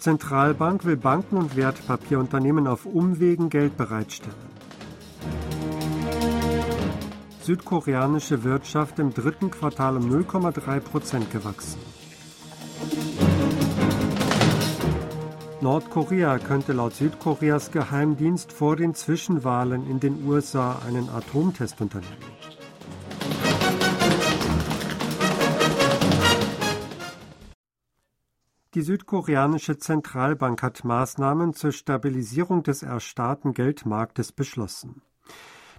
Zentralbank will Banken und Wertpapierunternehmen auf Umwegen Geld bereitstellen. Südkoreanische Wirtschaft im dritten Quartal um 0,3 Prozent gewachsen. Nordkorea könnte laut Südkoreas Geheimdienst vor den Zwischenwahlen in den USA einen Atomtest unternehmen. Die südkoreanische Zentralbank hat Maßnahmen zur Stabilisierung des erstarrten Geldmarktes beschlossen.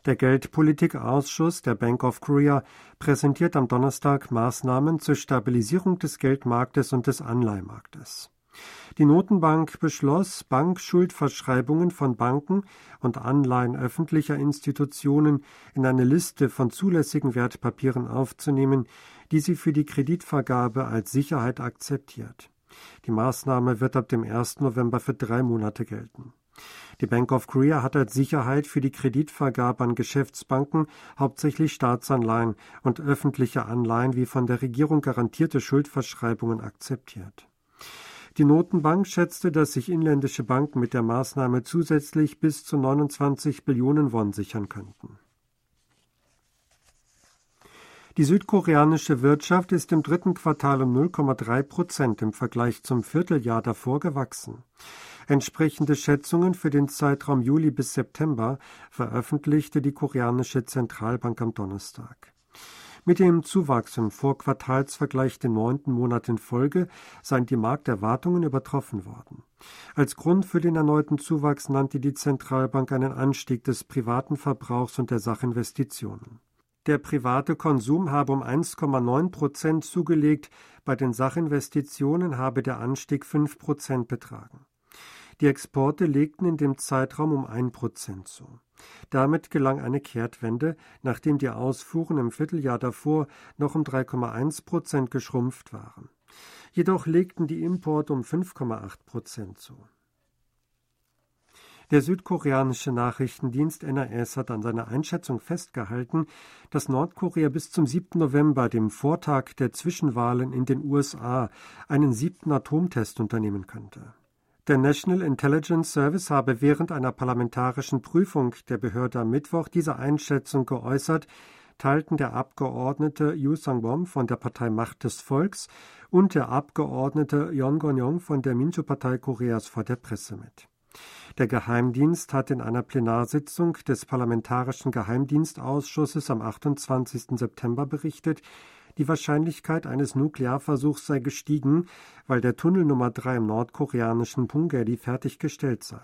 Der Geldpolitikausschuss der Bank of Korea präsentiert am Donnerstag Maßnahmen zur Stabilisierung des Geldmarktes und des Anleihemarktes. Die Notenbank beschloss, Bankschuldverschreibungen von Banken und Anleihen öffentlicher Institutionen in eine Liste von zulässigen Wertpapieren aufzunehmen, die sie für die Kreditvergabe als Sicherheit akzeptiert. Die Maßnahme wird ab dem 1. November für drei Monate gelten. Die Bank of Korea hat als Sicherheit für die Kreditvergabe an Geschäftsbanken hauptsächlich Staatsanleihen und öffentliche Anleihen wie von der Regierung garantierte Schuldverschreibungen akzeptiert. Die Notenbank schätzte, dass sich inländische Banken mit der Maßnahme zusätzlich bis zu 29 Billionen Won sichern könnten. Die südkoreanische Wirtschaft ist im dritten Quartal um 0,3 Prozent im Vergleich zum Vierteljahr davor gewachsen. Entsprechende Schätzungen für den Zeitraum Juli bis September veröffentlichte die koreanische Zentralbank am Donnerstag. Mit dem Zuwachs im Vorquartalsvergleich den neunten Monat in Folge seien die Markterwartungen übertroffen worden. Als Grund für den erneuten Zuwachs nannte die Zentralbank einen Anstieg des privaten Verbrauchs und der Sachinvestitionen. Der private Konsum habe um 1,9 Prozent zugelegt, bei den Sachinvestitionen habe der Anstieg 5 Prozent betragen. Die Exporte legten in dem Zeitraum um 1 Prozent zu. Damit gelang eine Kehrtwende, nachdem die Ausfuhren im Vierteljahr davor noch um 3,1 Prozent geschrumpft waren. Jedoch legten die Importe um 5,8 Prozent zu. Der südkoreanische Nachrichtendienst NAS hat an seiner Einschätzung festgehalten, dass Nordkorea bis zum 7. November, dem Vortag der Zwischenwahlen in den USA, einen siebten Atomtest unternehmen könnte. Der National Intelligence Service habe während einer parlamentarischen Prüfung der Behörde am Mittwoch diese Einschätzung geäußert, teilten der Abgeordnete Yu Sang-bom von der Partei Macht des Volks und der Abgeordnete Yon Gon-yong von der Minju-Partei Koreas vor der Presse mit. Der Geheimdienst hat in einer Plenarsitzung des Parlamentarischen Geheimdienstausschusses am 28. September berichtet, die Wahrscheinlichkeit eines Nuklearversuchs sei gestiegen, weil der Tunnel Nummer 3 im nordkoreanischen Punggye fertiggestellt sei.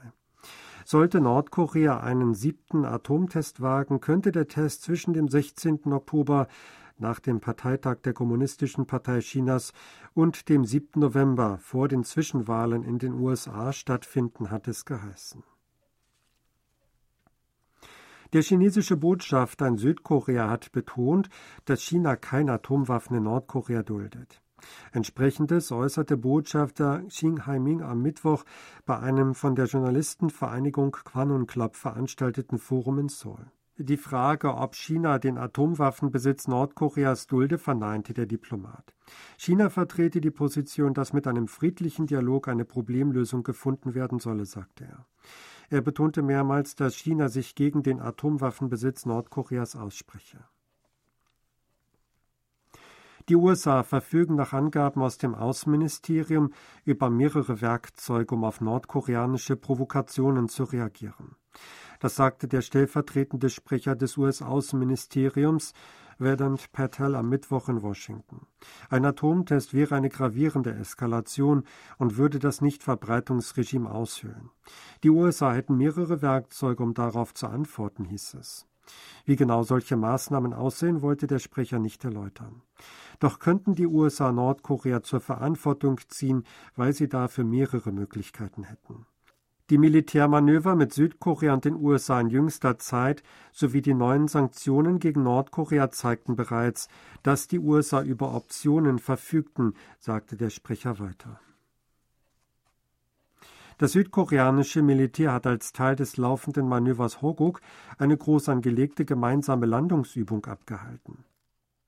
Sollte Nordkorea einen siebten Atomtest wagen, könnte der Test zwischen dem 16. Oktober nach dem Parteitag der Kommunistischen Partei Chinas und dem 7. November vor den Zwischenwahlen in den USA stattfinden, hat es geheißen. Der chinesische Botschafter in Südkorea hat betont, dass China keine Atomwaffen in Nordkorea duldet. Entsprechendes äußerte Botschafter Xing Haiming am Mittwoch bei einem von der Journalistenvereinigung Quanun Club veranstalteten Forum in Seoul. Die Frage, ob China den Atomwaffenbesitz Nordkoreas dulde, verneinte der Diplomat. China vertrete die Position, dass mit einem friedlichen Dialog eine Problemlösung gefunden werden solle, sagte er. Er betonte mehrmals, dass China sich gegen den Atomwaffenbesitz Nordkoreas ausspreche. Die USA verfügen nach Angaben aus dem Außenministerium über mehrere Werkzeuge, um auf nordkoreanische Provokationen zu reagieren. Das sagte der stellvertretende Sprecher des US-Außenministeriums Vedant Patel am Mittwoch in Washington. Ein Atomtest wäre eine gravierende Eskalation und würde das Nichtverbreitungsregime aushöhlen. Die USA hätten mehrere Werkzeuge, um darauf zu antworten, hieß es. Wie genau solche Maßnahmen aussehen, wollte der Sprecher nicht erläutern. Doch könnten die USA Nordkorea zur Verantwortung ziehen, weil sie dafür mehrere Möglichkeiten hätten. Die Militärmanöver mit Südkorea und den USA in jüngster Zeit sowie die neuen Sanktionen gegen Nordkorea zeigten bereits, dass die USA über Optionen verfügten, sagte der Sprecher weiter. Das südkoreanische Militär hat als Teil des laufenden Manövers Hoguk eine groß angelegte gemeinsame Landungsübung abgehalten.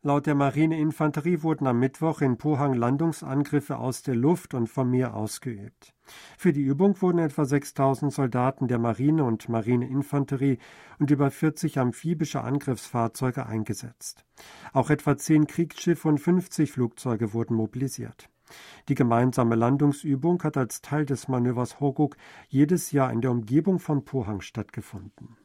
Laut der Marineinfanterie wurden am Mittwoch in Pohang Landungsangriffe aus der Luft und vom Meer ausgeübt. Für die Übung wurden etwa 6000 Soldaten der Marine und Marineinfanterie und über 40 amphibische Angriffsfahrzeuge eingesetzt. Auch etwa 10 Kriegsschiffe und 50 Flugzeuge wurden mobilisiert. Die gemeinsame Landungsübung hat als Teil des Manövers Hoguk jedes Jahr in der Umgebung von Pohang stattgefunden.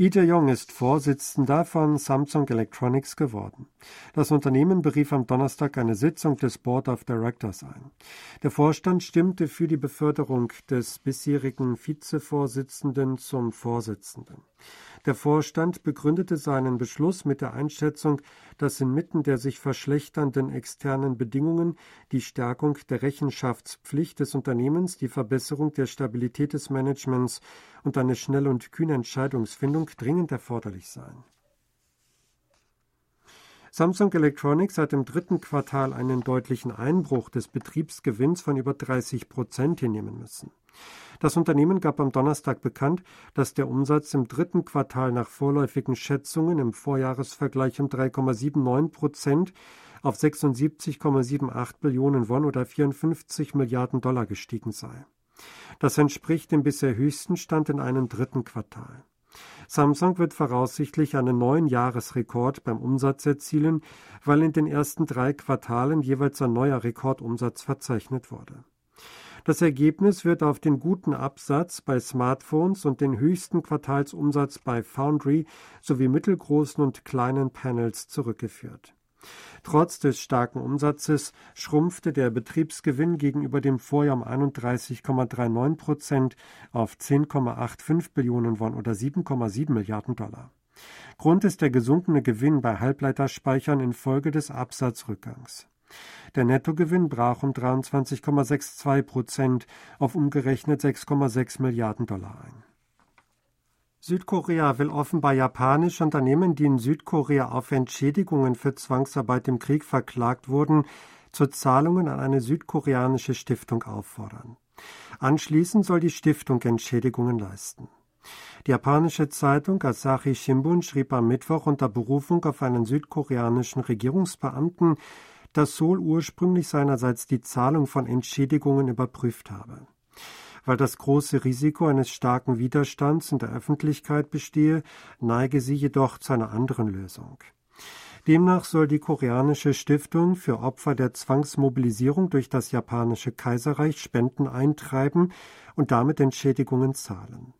Lee Jae-yong ist Vorsitzender von Samsung Electronics geworden. Das Unternehmen berief am Donnerstag eine Sitzung des Board of Directors ein. Der Vorstand stimmte für die Beförderung des bisherigen Vizevorsitzenden zum Vorsitzenden. Der Vorstand begründete seinen Beschluss mit der Einschätzung, dass inmitten der sich verschlechternden externen Bedingungen die Stärkung der Rechenschaftspflicht des Unternehmens, die Verbesserung der Stabilität des Managements und eine schnelle und kühne Entscheidungsfindung dringend erforderlich seien. Samsung Electronics hat im dritten Quartal einen deutlichen Einbruch des Betriebsgewinns von über 30 Prozent hinnehmen müssen. Das Unternehmen gab am Donnerstag bekannt, dass der Umsatz im dritten Quartal nach vorläufigen Schätzungen im Vorjahresvergleich um 3,79 Prozent auf 76,78 Billionen Won oder 54 Milliarden Dollar gestiegen sei. Das entspricht dem bisher höchsten Stand in einem dritten Quartal. Samsung wird voraussichtlich einen neuen Jahresrekord beim Umsatz erzielen, weil in den ersten drei Quartalen jeweils ein neuer Rekordumsatz verzeichnet wurde. Das Ergebnis wird auf den guten Absatz bei Smartphones und den höchsten Quartalsumsatz bei Foundry sowie mittelgroßen und kleinen Panels zurückgeführt. Trotz des starken Umsatzes schrumpfte der Betriebsgewinn gegenüber dem Vorjahr um 31,39 Prozent auf 10,85 Billionen Won oder 7,7 Milliarden Dollar. Grund ist der gesunkene Gewinn bei Halbleiterspeichern infolge des Absatzrückgangs. Der Nettogewinn brach um 23,62 Prozent auf umgerechnet 6,6 Milliarden Dollar ein. Südkorea will offenbar japanische Unternehmen, die in Südkorea auf Entschädigungen für Zwangsarbeit im Krieg verklagt wurden, zu Zahlungen an eine südkoreanische Stiftung auffordern. Anschließend soll die Stiftung Entschädigungen leisten. Die japanische Zeitung Asahi Shimbun schrieb am Mittwoch unter Berufung auf einen südkoreanischen Regierungsbeamten, dass Seoul ursprünglich seinerseits die Zahlung von Entschädigungen überprüft habe. Weil das große Risiko eines starken Widerstands in der Öffentlichkeit bestehe, neige sie jedoch zu einer anderen Lösung. Demnach soll die koreanische Stiftung für Opfer der Zwangsmobilisierung durch das japanische Kaiserreich Spenden eintreiben und damit Entschädigungen zahlen.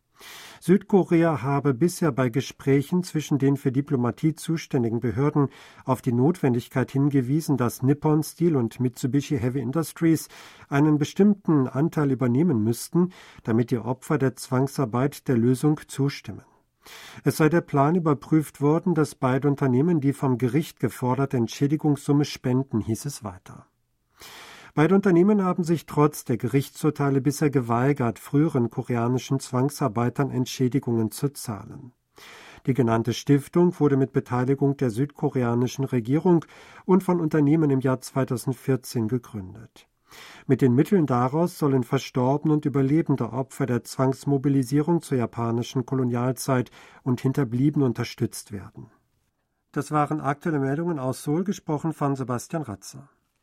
Südkorea habe bisher bei Gesprächen zwischen den für Diplomatie zuständigen Behörden auf die Notwendigkeit hingewiesen, dass Nippon Steel und Mitsubishi Heavy Industries einen bestimmten Anteil übernehmen müssten, damit die Opfer der Zwangsarbeit der Lösung zustimmen. Es sei der Plan überprüft worden, dass beide Unternehmen die vom Gericht geforderte Entschädigungssumme spenden, hieß es weiter. Beide Unternehmen haben sich trotz der Gerichtsurteile bisher geweigert, früheren koreanischen Zwangsarbeitern Entschädigungen zu zahlen. Die genannte Stiftung wurde mit Beteiligung der südkoreanischen Regierung und von Unternehmen im Jahr 2014 gegründet. Mit den Mitteln daraus sollen Verstorbene und überlebende Opfer der Zwangsmobilisierung zur japanischen Kolonialzeit und Hinterbliebene unterstützt werden. Das waren aktuelle Meldungen aus Seoul, gesprochen von Sebastian Ratzer.